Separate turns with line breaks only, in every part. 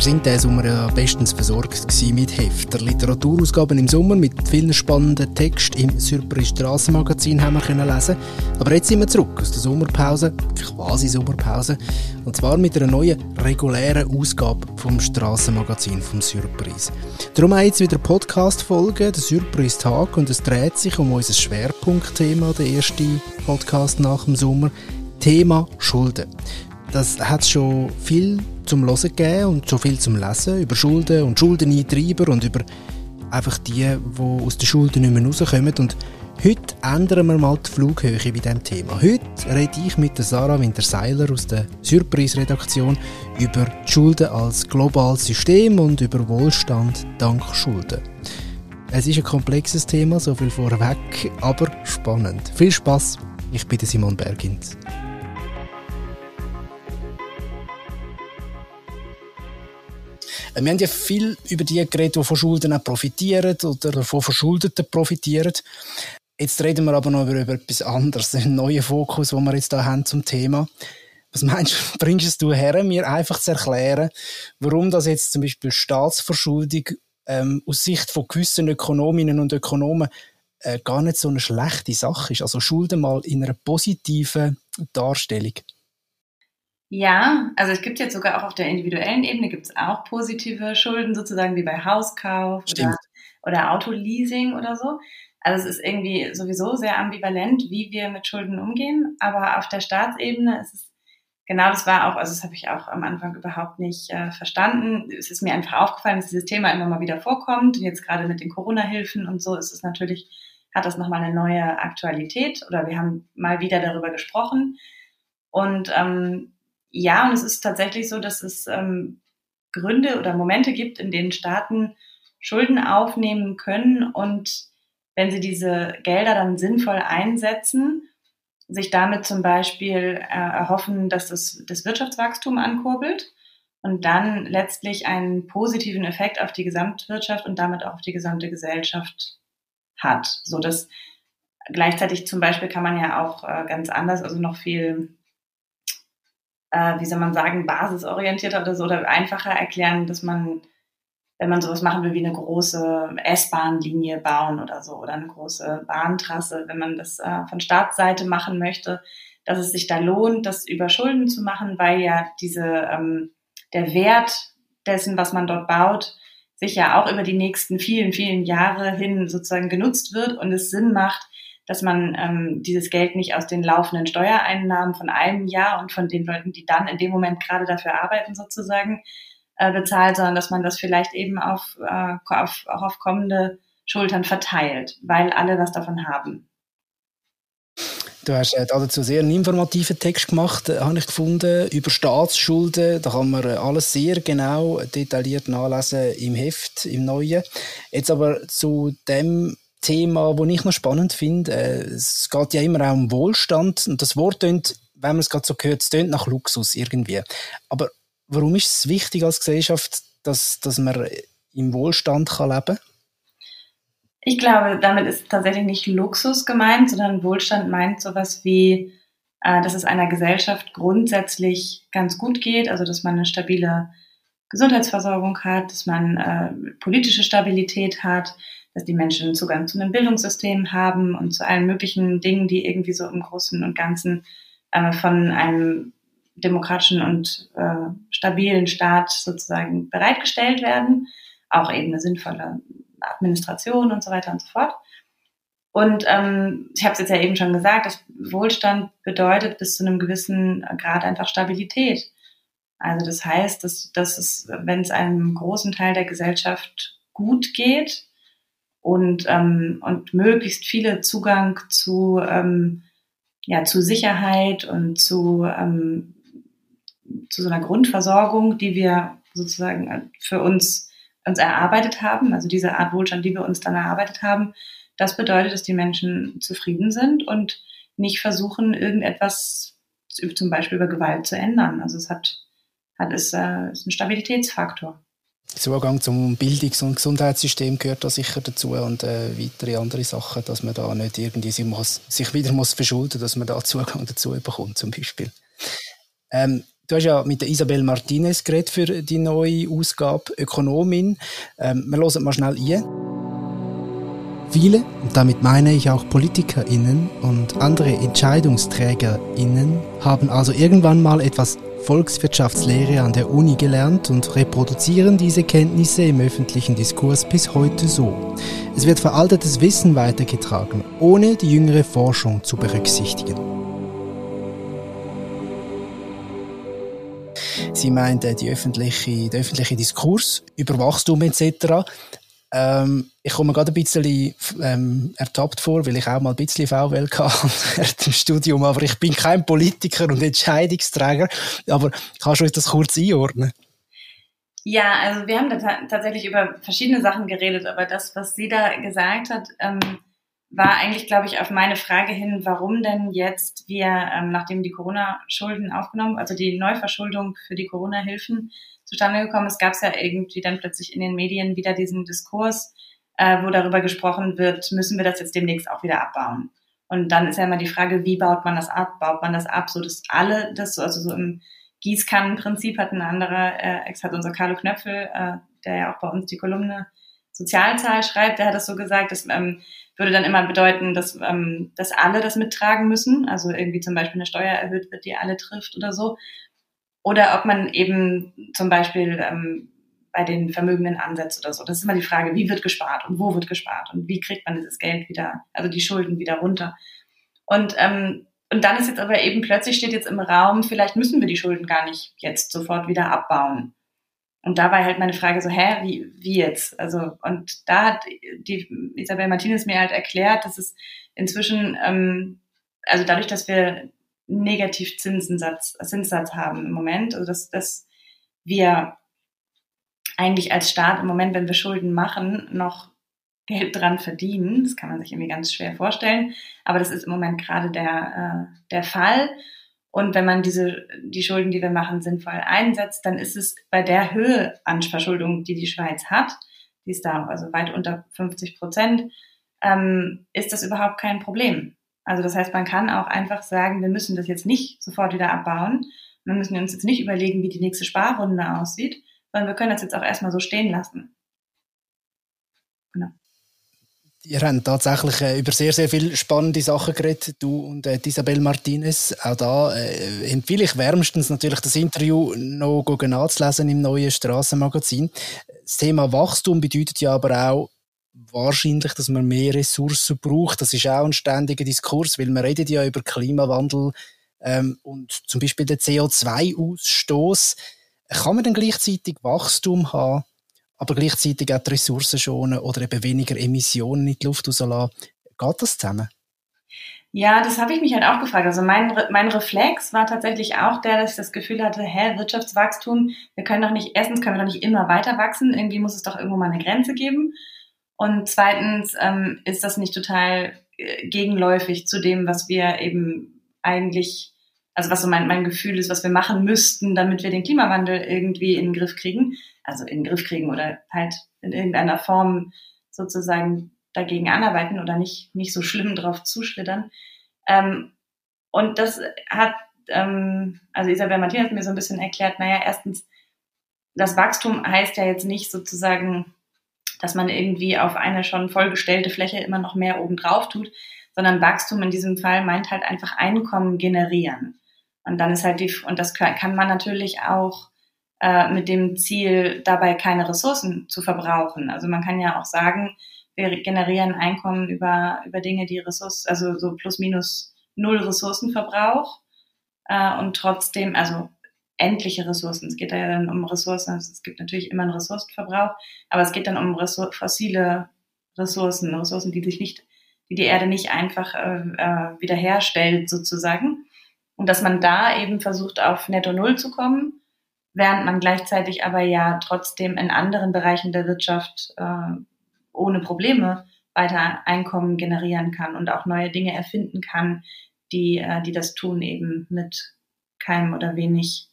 Wir sind diesen Sommer ja bestens versorgt mit Hefter. Literaturausgaben im Sommer mit vielen spannenden Texten im Surprise Strassenmagazin haben wir können lesen. Aber jetzt sind wir zurück aus der Sommerpause, quasi Sommerpause, und zwar mit einer neuen regulären Ausgabe vom Strassenmagazin vom Surprise. Darum auch jetzt wieder Podcast-Folge, der Surprise-Tag, und es dreht sich um unser Schwerpunktthema, der erste Podcast nach dem Sommer, Thema Schulden. Das hat schon viel zum Hören gegeben und schon viel zum Lesen über Schulden und Schuldeneintreiber und über einfach die, die aus den Schulden nicht mehr rauskommen. Und heute ändern wir mal die Flughöhe bei diesem Thema. Heute rede ich mit Sarah Winterseiler aus der Surprise-Redaktion über die Schulden als globales System und über Wohlstand dank Schulden. Es ist ein komplexes Thema, so viel vorweg, aber spannend. Viel Spaß! Ich bin Simon Bergins. Wir haben ja viel über die geredet, die von Schulden auch profitieren oder von Verschuldeten profitieren. Jetzt reden wir aber noch über, etwas anderes, einen neuen Fokus, den wir jetzt da haben zum Thema. Was meinst du, bringst du her, mir einfach zu erklären, warum das jetzt zum Beispiel Staatsverschuldung ähm, aus Sicht von gewissen Ökonominnen und Ökonomen äh, gar nicht so eine schlechte Sache ist? Also Schulden mal in einer positiven Darstellung.
Ja, also es gibt jetzt sogar auch auf der individuellen Ebene gibt es auch positive Schulden, sozusagen wie bei Hauskauf oder, oder Autoleasing oder so. Also es ist irgendwie sowieso sehr ambivalent, wie wir mit Schulden umgehen. Aber auf der Staatsebene ist es genau das war auch, also das habe ich auch am Anfang überhaupt nicht äh, verstanden. Es ist mir einfach aufgefallen, dass dieses Thema immer mal wieder vorkommt. Und jetzt gerade mit den Corona-Hilfen und so ist es natürlich, hat das nochmal eine neue Aktualität oder wir haben mal wieder darüber gesprochen. Und ähm, ja, und es ist tatsächlich so, dass es ähm, Gründe oder Momente gibt, in denen Staaten Schulden aufnehmen können und wenn sie diese Gelder dann sinnvoll einsetzen, sich damit zum Beispiel äh, erhoffen, dass das, das Wirtschaftswachstum ankurbelt und dann letztlich einen positiven Effekt auf die Gesamtwirtschaft und damit auch auf die gesamte Gesellschaft hat. So dass gleichzeitig zum Beispiel kann man ja auch äh, ganz anders, also noch viel äh, wie soll man sagen, basisorientierter oder so oder einfacher erklären, dass man, wenn man sowas machen will, wie eine große S-Bahn-Linie bauen oder so oder eine große Bahntrasse, wenn man das äh, von Staatsseite machen möchte, dass es sich da lohnt, das über Schulden zu machen, weil ja diese, ähm, der Wert dessen, was man dort baut, sich ja auch über die nächsten vielen, vielen Jahre hin sozusagen genutzt wird und es Sinn macht, dass man ähm, dieses Geld nicht aus den laufenden Steuereinnahmen von einem Jahr und von den Leuten, die dann in dem Moment gerade dafür arbeiten, sozusagen äh, bezahlt, sondern dass man das vielleicht eben auf, äh, auf, auch auf kommende Schultern verteilt, weil alle was davon haben.
Du hast äh, dazu sehr einen informativen Text gemacht, äh, habe ich gefunden, über Staatsschulden. Da kann man äh, alles sehr genau, detailliert nachlesen im Heft, im Neuen. Jetzt aber zu dem Thema, das ich noch spannend finde. Äh, es geht ja immer auch um Wohlstand und das Wort tönt, wenn man es gerade so hört, es tönt nach Luxus irgendwie. Aber warum ist es wichtig als Gesellschaft, dass, dass man im Wohlstand kann leben kann?
Ich glaube, damit ist tatsächlich nicht Luxus gemeint, sondern Wohlstand meint sowas wie, äh, dass es einer Gesellschaft grundsätzlich ganz gut geht, also dass man eine stabile Gesundheitsversorgung hat, dass man äh, politische Stabilität hat, dass die Menschen Zugang zu einem Bildungssystem haben und zu allen möglichen Dingen, die irgendwie so im Großen und Ganzen äh, von einem demokratischen und äh, stabilen Staat sozusagen bereitgestellt werden. Auch eben eine sinnvolle Administration und so weiter und so fort. Und ähm, ich habe es jetzt ja eben schon gesagt, dass Wohlstand bedeutet bis zu einem gewissen Grad einfach Stabilität. Also das heißt, dass, dass es, wenn es einem großen Teil der Gesellschaft gut geht, und, ähm, und möglichst viele Zugang zu, ähm, ja, zu Sicherheit und zu, ähm, zu so einer Grundversorgung, die wir sozusagen äh, für uns, uns erarbeitet haben, also diese Art Wohlstand, die wir uns dann erarbeitet haben, das bedeutet, dass die Menschen zufrieden sind und nicht versuchen, irgendetwas zum Beispiel über Gewalt zu ändern. Also es hat, hat ist, äh, ist ein Stabilitätsfaktor.
Zugang zum Bildungs- und Gesundheitssystem gehört da sicher dazu und äh, weitere andere Sachen, dass man da nicht irgendwie sich, muss, sich wieder muss verschulden, dass man da Zugang dazu bekommt, zum Beispiel. Ähm, Du hast ja mit der Isabel Martinez geredet für die neue Ausgabe Ökonomin. Ähm, wir hören mal schnell ein. Viele, und damit meine ich auch PolitikerInnen und andere EntscheidungsträgerInnen, haben also irgendwann mal etwas Volkswirtschaftslehre an der Uni gelernt und reproduzieren diese Kenntnisse im öffentlichen Diskurs bis heute so. Es wird veraltetes Wissen weitergetragen, ohne die jüngere Forschung zu berücksichtigen. Sie meint, die öffentliche, der öffentliche Diskurs über Wachstum etc. Ähm, ich komme gerade ein bisschen ähm, ertappt vor, weil ich auch mal ein bisschen VWL hatte im Studium, aber ich bin kein Politiker und Entscheidungsträger. Aber kannst du euch das kurz einordnen?
Ja, also wir haben da tatsächlich über verschiedene Sachen geredet, aber das, was sie da gesagt hat, ähm, war eigentlich, glaube ich, auf meine Frage hin, warum denn jetzt wir, ähm, nachdem die Corona-Schulden aufgenommen, also die Neuverschuldung für die Corona-Hilfen zustande gekommen ist, gab es ja irgendwie dann plötzlich in den Medien wieder diesen Diskurs, äh, wo darüber gesprochen wird, müssen wir das jetzt demnächst auch wieder abbauen. Und dann ist ja immer die Frage, wie baut man das ab? Baut man das ab, so dass alle das, also so im Gießkannenprinzip hat ein anderer, äh, ex hat unser Carlo Knöpfel, äh, der ja auch bei uns die Kolumne Sozialzahl schreibt, der hat das so gesagt, das ähm, würde dann immer bedeuten, dass, ähm, dass alle das mittragen müssen, also irgendwie zum Beispiel eine Steuer erhöht wird, die alle trifft oder so. Oder ob man eben zum Beispiel ähm, bei den Vermögenden ansetzt oder so. Das ist immer die Frage, wie wird gespart und wo wird gespart und wie kriegt man dieses Geld wieder, also die Schulden wieder runter. Und, ähm, und dann ist jetzt aber eben plötzlich steht jetzt im Raum, vielleicht müssen wir die Schulden gar nicht jetzt sofort wieder abbauen. Und da war halt meine Frage so, hä, wie, wie jetzt? Also, und da hat die Isabel Martinez mir halt erklärt, dass es inzwischen, ähm, also dadurch, dass wir Negativzinssatz Zinssatz haben im Moment. Also dass, dass wir eigentlich als Staat im Moment, wenn wir Schulden machen, noch Geld dran verdienen. Das kann man sich irgendwie ganz schwer vorstellen. Aber das ist im Moment gerade der, äh, der Fall. Und wenn man diese, die Schulden, die wir machen, sinnvoll einsetzt, dann ist es bei der Höhe an Verschuldung, die die Schweiz hat, die ist da also weit unter 50 Prozent, ähm, ist das überhaupt kein Problem. Also das heißt, man kann auch einfach sagen, wir müssen das jetzt nicht sofort wieder abbauen. Wir müssen uns jetzt nicht überlegen, wie die nächste Sparrunde aussieht, sondern wir können das jetzt auch erstmal so stehen lassen.
Genau. Ihr habt tatsächlich äh, über sehr, sehr viele spannende Sachen geredet, du und äh, Isabel Martinez. Auch da äh, empfehle ich wärmstens natürlich das Interview noch nachzulesen im neuen Strassenmagazin. Das Thema Wachstum bedeutet ja aber auch, wahrscheinlich, dass man mehr Ressourcen braucht. Das ist auch ein ständiger Diskurs, weil man redet ja über Klimawandel ähm, und zum Beispiel den CO2-Ausstoß. Kann man dann gleichzeitig Wachstum haben, aber gleichzeitig auch die Ressourcen schonen oder eben weniger Emissionen in die Luft rauslassen? Geht das zusammen?
Ja, das habe ich mich halt auch gefragt. Also mein, mein Reflex war tatsächlich auch der, dass ich das Gefühl hatte, hä, Wirtschaftswachstum, wir können doch nicht, erstens können wir doch nicht immer weiter wachsen, irgendwie muss es doch irgendwo mal eine Grenze geben. Und zweitens ähm, ist das nicht total äh, gegenläufig zu dem, was wir eben eigentlich, also was so mein, mein Gefühl ist, was wir machen müssten, damit wir den Klimawandel irgendwie in den Griff kriegen. Also in den Griff kriegen oder halt in irgendeiner Form sozusagen dagegen anarbeiten oder nicht, nicht so schlimm drauf zuschlittern. Ähm, und das hat, ähm, also Isabel Martin hat mir so ein bisschen erklärt, naja, erstens, das Wachstum heißt ja jetzt nicht sozusagen, dass man irgendwie auf eine schon vollgestellte Fläche immer noch mehr oben drauf tut, sondern Wachstum in diesem Fall meint halt einfach Einkommen generieren. Und dann ist halt die, und das kann man natürlich auch äh, mit dem Ziel, dabei keine Ressourcen zu verbrauchen. Also man kann ja auch sagen, wir generieren Einkommen über, über Dinge, die Ressourcen, also so plus minus null Ressourcenverbrauch äh, und trotzdem, also endliche Ressourcen. Es geht da ja dann um Ressourcen. Also es gibt natürlich immer einen Ressourcenverbrauch, aber es geht dann um Ressour fossile Ressourcen, Ressourcen, die sich nicht, die die Erde nicht einfach äh, äh, wiederherstellt sozusagen. Und dass man da eben versucht, auf Netto Null zu kommen, während man gleichzeitig aber ja trotzdem in anderen Bereichen der Wirtschaft äh, ohne Probleme weiter Einkommen generieren kann und auch neue Dinge erfinden kann, die, äh, die das tun eben mit keinem oder wenig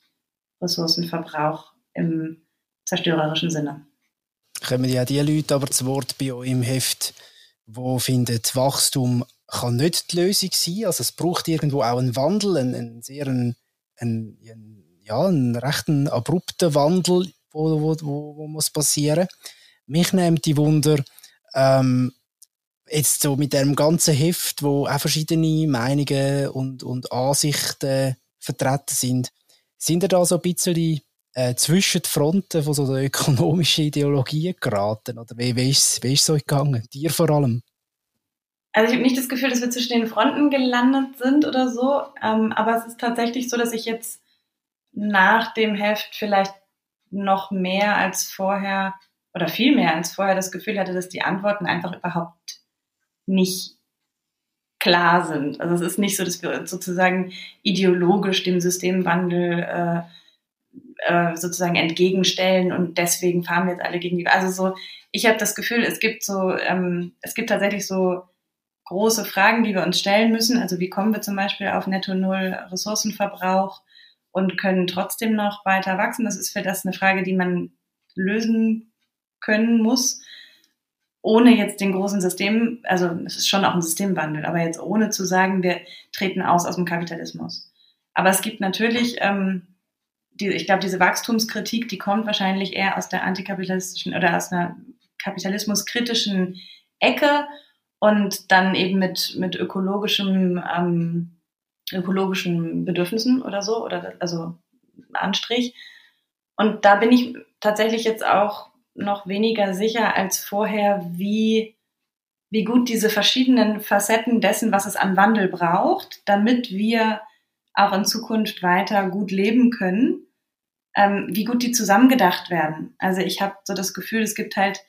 Ressourcenverbrauch im zerstörerischen Sinne.
Kommen ja die Leute aber zu Wort bei euch im Heft, wo findet Wachstum kann nicht die Lösung sein. Also es braucht irgendwo auch einen Wandel, einen, einen sehr einen, einen, ja, ein recht abrupter Wandel, wo, wo, wo, wo muss passieren. Mich nimmt die Wunder, ähm, jetzt so mit dem ganzen Heft, wo auch verschiedene Meinungen und, und Ansichten vertreten sind, sind ihr da so ein bisschen äh, zwischen die Fronten von so der ökonomischen Ideologie geraten? Oder wie, wie, ist, es so gegangen? Dir vor allem?
Also ich habe nicht das Gefühl, dass wir zwischen den Fronten gelandet sind oder so, ähm, aber es ist tatsächlich so, dass ich jetzt nach dem Heft vielleicht noch mehr als vorher oder viel mehr als vorher das Gefühl hatte, dass die Antworten einfach überhaupt nicht klar sind. Also es ist nicht so, dass wir uns sozusagen ideologisch dem Systemwandel äh, äh, sozusagen entgegenstellen und deswegen fahren wir jetzt alle gegen die. Also so, ich habe das Gefühl, es gibt so, ähm, es gibt tatsächlich so große Fragen, die wir uns stellen müssen. Also wie kommen wir zum Beispiel auf Netto Null Ressourcenverbrauch und können trotzdem noch weiter wachsen? Das ist für das eine Frage, die man lösen können muss ohne jetzt den großen System, also es ist schon auch ein Systemwandel, aber jetzt ohne zu sagen, wir treten aus aus dem Kapitalismus. Aber es gibt natürlich, ähm, die, ich glaube, diese Wachstumskritik, die kommt wahrscheinlich eher aus der antikapitalistischen oder aus einer kapitalismuskritischen Ecke und dann eben mit, mit ökologischem, ähm, ökologischen Bedürfnissen oder so, oder also Anstrich. Und da bin ich tatsächlich jetzt auch noch weniger sicher als vorher, wie, wie gut diese verschiedenen Facetten dessen, was es an Wandel braucht, damit wir auch in Zukunft weiter gut leben können, ähm, wie gut die zusammengedacht werden. Also ich habe so das Gefühl, es gibt halt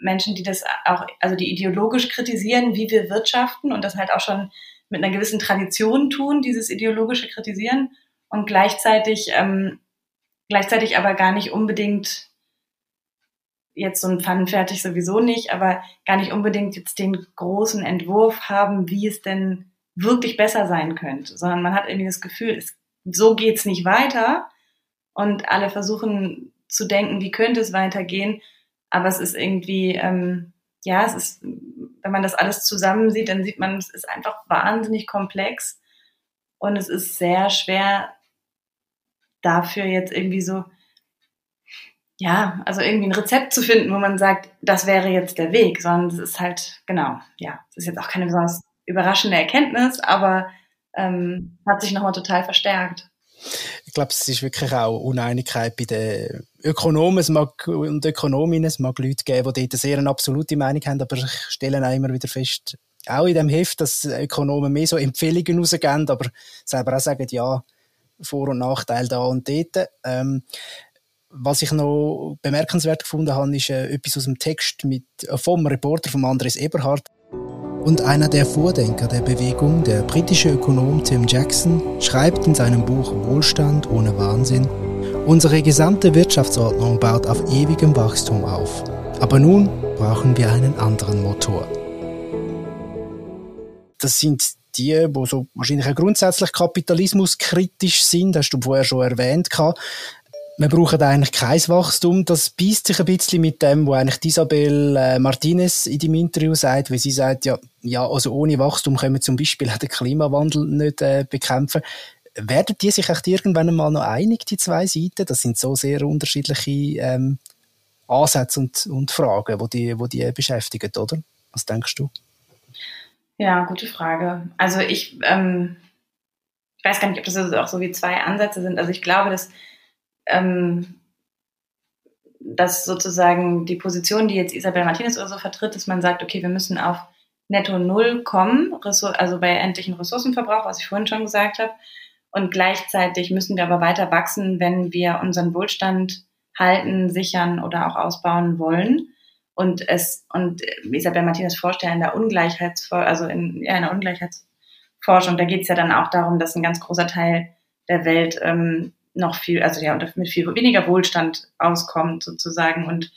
Menschen, die das auch, also die ideologisch kritisieren, wie wir wirtschaften und das halt auch schon mit einer gewissen Tradition tun, dieses ideologische Kritisieren und gleichzeitig, ähm, gleichzeitig aber gar nicht unbedingt jetzt so ein Pfannenfertig sowieso nicht, aber gar nicht unbedingt jetzt den großen Entwurf haben, wie es denn wirklich besser sein könnte, sondern man hat irgendwie das Gefühl, es, so geht's nicht weiter und alle versuchen zu denken, wie könnte es weitergehen, aber es ist irgendwie, ähm, ja, es ist, wenn man das alles zusammen sieht, dann sieht man, es ist einfach wahnsinnig komplex und es ist sehr schwer dafür jetzt irgendwie so ja, also irgendwie ein Rezept zu finden, wo man sagt, das wäre jetzt der Weg, sondern es ist halt, genau, ja, es ist jetzt auch keine besonders überraschende Erkenntnis, aber ähm, hat sich nochmal total verstärkt.
Ich glaube, es ist wirklich auch Uneinigkeit bei den Ökonomen es mag, und Ökonominnen. Es mag Leute geben, die dort sehr eine absolute Meinung haben, aber ich stelle auch immer wieder fest, auch in dem Heft, dass Ökonomen mehr so Empfehlungen rausgeben, aber selber auch sagen, ja, Vor- und Nachteil da und dort. Ähm, was ich noch bemerkenswert gefunden habe, ist äh, etwas aus dem Text mit, äh, vom Reporter von Andres Eberhard. Und einer der Vordenker der Bewegung, der britische Ökonom Tim Jackson, schreibt in seinem Buch Wohlstand ohne Wahnsinn, unsere gesamte Wirtschaftsordnung baut auf ewigem Wachstum auf. Aber nun brauchen wir einen anderen Motor. Das sind die, die so wahrscheinlich grundsätzlich kapitalismuskritisch sind, hast du vorher schon erwähnt wir brauchen eigentlich kein Wachstum. Das beißt sich ein bisschen mit dem, was eigentlich Isabel äh, Martinez in dem Interview sagt, weil sie sagt, ja, ja, also ohne Wachstum können wir zum Beispiel auch den Klimawandel nicht äh, bekämpfen. Werden die sich echt irgendwann mal noch einig, die zwei Seiten? Das sind so sehr unterschiedliche ähm, Ansätze und, und Fragen, wo die, wo die beschäftigen, oder? Was denkst du?
Ja, gute Frage. Also ich, ähm, ich weiß gar nicht, ob das auch so wie zwei Ansätze sind. Also ich glaube, dass ähm, dass sozusagen die Position, die jetzt Isabel Martinez oder so vertritt, dass man sagt, okay, wir müssen auf netto Null kommen, also bei endlichen Ressourcenverbrauch, was ich vorhin schon gesagt habe. Und gleichzeitig müssen wir aber weiter wachsen, wenn wir unseren Wohlstand halten, sichern oder auch ausbauen wollen. Und es, und Isabel Martinez vorstellen in der Ungleichheitsforschung, also in, ja, in der Ungleichheitsforschung, da geht es ja dann auch darum, dass ein ganz großer Teil der Welt ähm, noch viel, also ja, mit viel weniger Wohlstand auskommt sozusagen und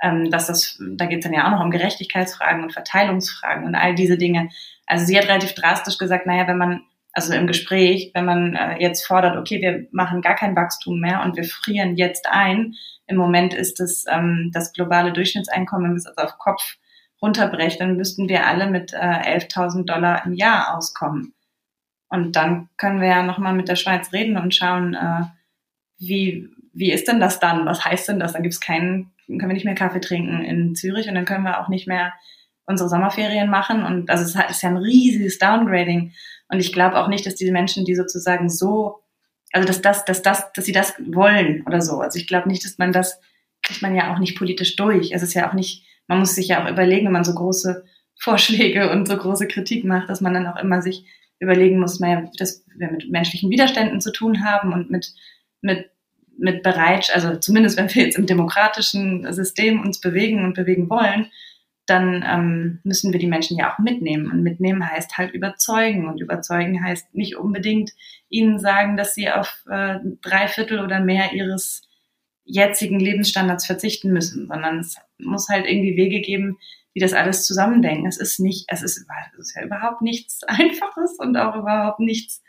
ähm, dass das, da geht es dann ja auch noch um Gerechtigkeitsfragen und Verteilungsfragen und all diese Dinge. Also sie hat relativ drastisch gesagt, naja, wenn man, also im Gespräch, wenn man äh, jetzt fordert, okay, wir machen gar kein Wachstum mehr und wir frieren jetzt ein, im Moment ist es ähm, das globale Durchschnittseinkommen, wenn wir es auf Kopf runterbrechen, dann müssten wir alle mit äh, 11.000 Dollar im Jahr auskommen. Und dann können wir ja nochmal mit der Schweiz reden und schauen, äh, wie, wie ist denn das dann? Was heißt denn das? Dann gibt's keinen, können wir nicht mehr Kaffee trinken in Zürich und dann können wir auch nicht mehr unsere Sommerferien machen. Und also es ist ja ein riesiges Downgrading. Und ich glaube auch nicht, dass diese Menschen, die sozusagen so, also dass das, dass das, dass sie das wollen oder so. Also ich glaube nicht, dass man das kriegt man ja auch nicht politisch durch. Es ist ja auch nicht, man muss sich ja auch überlegen, wenn man so große Vorschläge und so große Kritik macht, dass man dann auch immer sich überlegen muss, dass wir mit menschlichen Widerständen zu tun haben und mit, mit, mit bereit, also zumindest wenn wir jetzt im demokratischen System uns bewegen und bewegen wollen, dann ähm, müssen wir die Menschen ja auch mitnehmen. Und mitnehmen heißt halt überzeugen. Und überzeugen heißt nicht unbedingt ihnen sagen, dass sie auf äh, drei Viertel oder mehr ihres jetzigen Lebensstandards verzichten müssen, sondern es muss halt irgendwie Wege geben, wie das alles zusammendenken. Es ist nicht, es ist, es ist ja überhaupt nichts Einfaches und auch überhaupt nichts,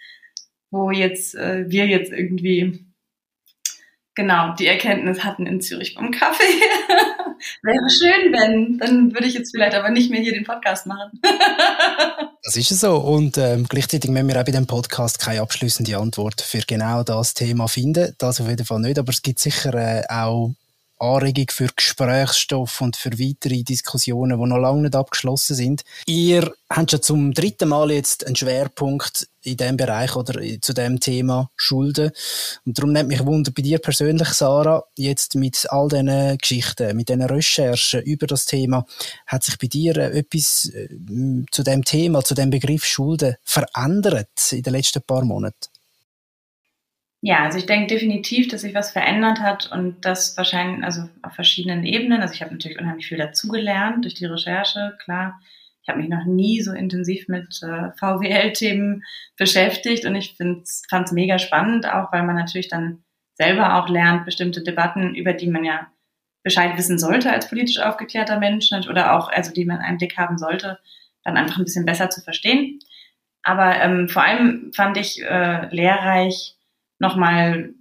wo jetzt äh, wir jetzt irgendwie genau die Erkenntnis hatten in Zürich beim Kaffee. Wäre schön, wenn. Dann würde ich jetzt vielleicht aber nicht mehr hier den Podcast machen.
das ist so. Und ähm, gleichzeitig müssen wir auch bei dem Podcast keine abschließende Antwort für genau das Thema finden. Das auf jeden Fall nicht. Aber es gibt sicher äh, auch Anregung für Gesprächsstoff und für weitere Diskussionen, die noch lange nicht abgeschlossen sind. Ihr habt schon zum dritten Mal jetzt einen Schwerpunkt in dem Bereich oder zu dem Thema Schulden. Und darum nimmt mich Wunder bei dir persönlich, Sarah, jetzt mit all diesen Geschichten, mit diesen Recherchen über das Thema, hat sich bei dir etwas äh, zu dem Thema, zu dem Begriff Schulden verändert in den letzten paar Monaten?
Ja, also ich denke definitiv, dass sich was verändert hat und das wahrscheinlich, also auf verschiedenen Ebenen. Also ich habe natürlich unheimlich viel dazugelernt durch die Recherche, klar. Ich habe mich noch nie so intensiv mit äh, VWL-Themen beschäftigt und ich fand es mega spannend, auch weil man natürlich dann selber auch lernt, bestimmte Debatten, über die man ja Bescheid wissen sollte als politisch aufgeklärter Mensch oder auch, also die man einen Blick haben sollte, dann einfach ein bisschen besser zu verstehen. Aber ähm, vor allem fand ich äh, lehrreich, nochmal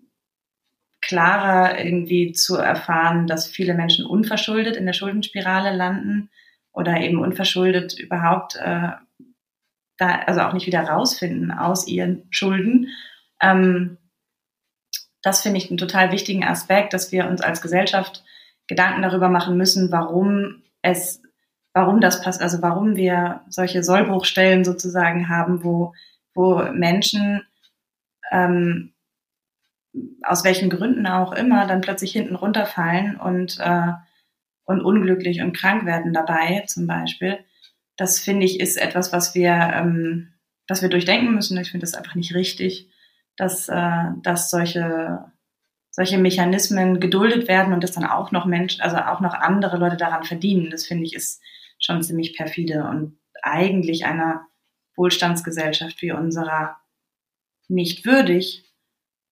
klarer irgendwie zu erfahren, dass viele Menschen unverschuldet in der Schuldenspirale landen oder eben unverschuldet überhaupt äh, da, also auch nicht wieder rausfinden aus ihren Schulden. Ähm, das finde ich einen total wichtigen Aspekt, dass wir uns als Gesellschaft Gedanken darüber machen müssen, warum es, warum das passt, also warum wir solche Sollbruchstellen sozusagen haben, wo, wo Menschen ähm, aus welchen Gründen auch immer, dann plötzlich hinten runterfallen und, äh, und unglücklich und krank werden dabei zum Beispiel. Das finde ich ist etwas, was wir, ähm, was wir durchdenken müssen. Ich finde das einfach nicht richtig, dass, äh, dass solche, solche Mechanismen geduldet werden und dass dann auch noch Menschen, also auch noch andere Leute daran verdienen. Das finde ich ist schon ziemlich perfide und eigentlich einer Wohlstandsgesellschaft wie unserer nicht würdig.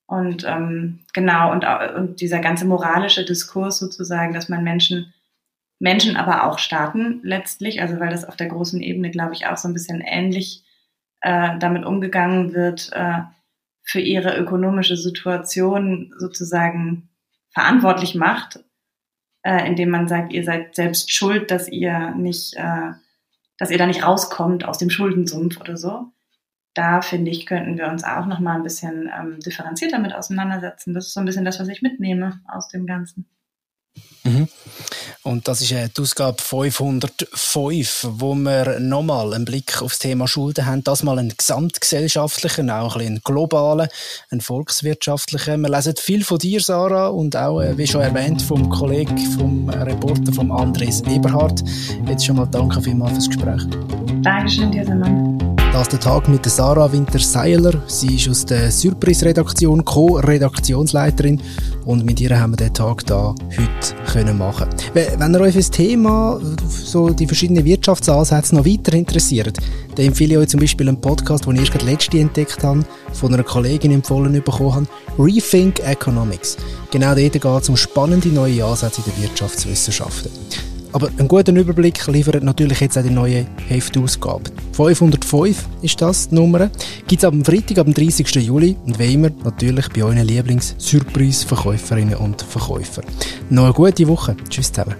Und ähm, genau, und, und dieser ganze moralische Diskurs sozusagen, dass man Menschen, Menschen, aber auch Staaten letztlich, also weil das auf der großen Ebene, glaube ich, auch so ein bisschen ähnlich äh, damit umgegangen wird, äh, für ihre ökonomische Situation sozusagen verantwortlich macht, äh, indem man sagt, ihr seid selbst schuld, dass ihr nicht, äh, dass ihr da nicht rauskommt aus dem Schuldensumpf oder so da finde ich, könnten wir uns auch noch mal ein bisschen ähm, differenzierter mit auseinandersetzen. Das ist so ein bisschen das, was ich mitnehme aus dem Ganzen.
Mhm. Und das ist äh, die Ausgabe 505, wo wir nochmal einen Blick aufs Thema Schulden haben. Das mal einen gesamtgesellschaftlichen, auch ein einen globalen, einen volkswirtschaftlichen. Wir lesen viel von dir, Sarah, und auch, äh, wie schon erwähnt, vom Kollegen, vom Reporter, vom Andres Eberhardt. Jetzt schon mal danke vielmals fürs Gespräch.
Dankeschön dir, Simon.
Das der Tag mit Sarah Winter-Seiler. Sie ist aus der Surprise-Redaktion, Co-Redaktionsleiterin. Und mit ihr haben wir den Tag da heute können machen Wenn ihr euch für das Thema, so die verschiedenen Wirtschaftsansätze noch weiter interessiert, dann empfehle ich euch zum Beispiel einen Podcast, den ich erst gerade letzte entdeckt habe, von einer Kollegin empfohlen bekommen habe. Rethink Economics. Genau dort geht es um spannende neue Ansätze in den Wirtschaftswissenschaften. Aber einen guten Überblick liefert natürlich jetzt auch die neue Heftausgabe. 505 ist das, die Nummer. Gibt es am Freitag, am 30. Juli und wie immer natürlich bei euren Lieblings-Surprise-Verkäuferinnen und Verkäufern. Noch eine gute Woche. Tschüss zusammen.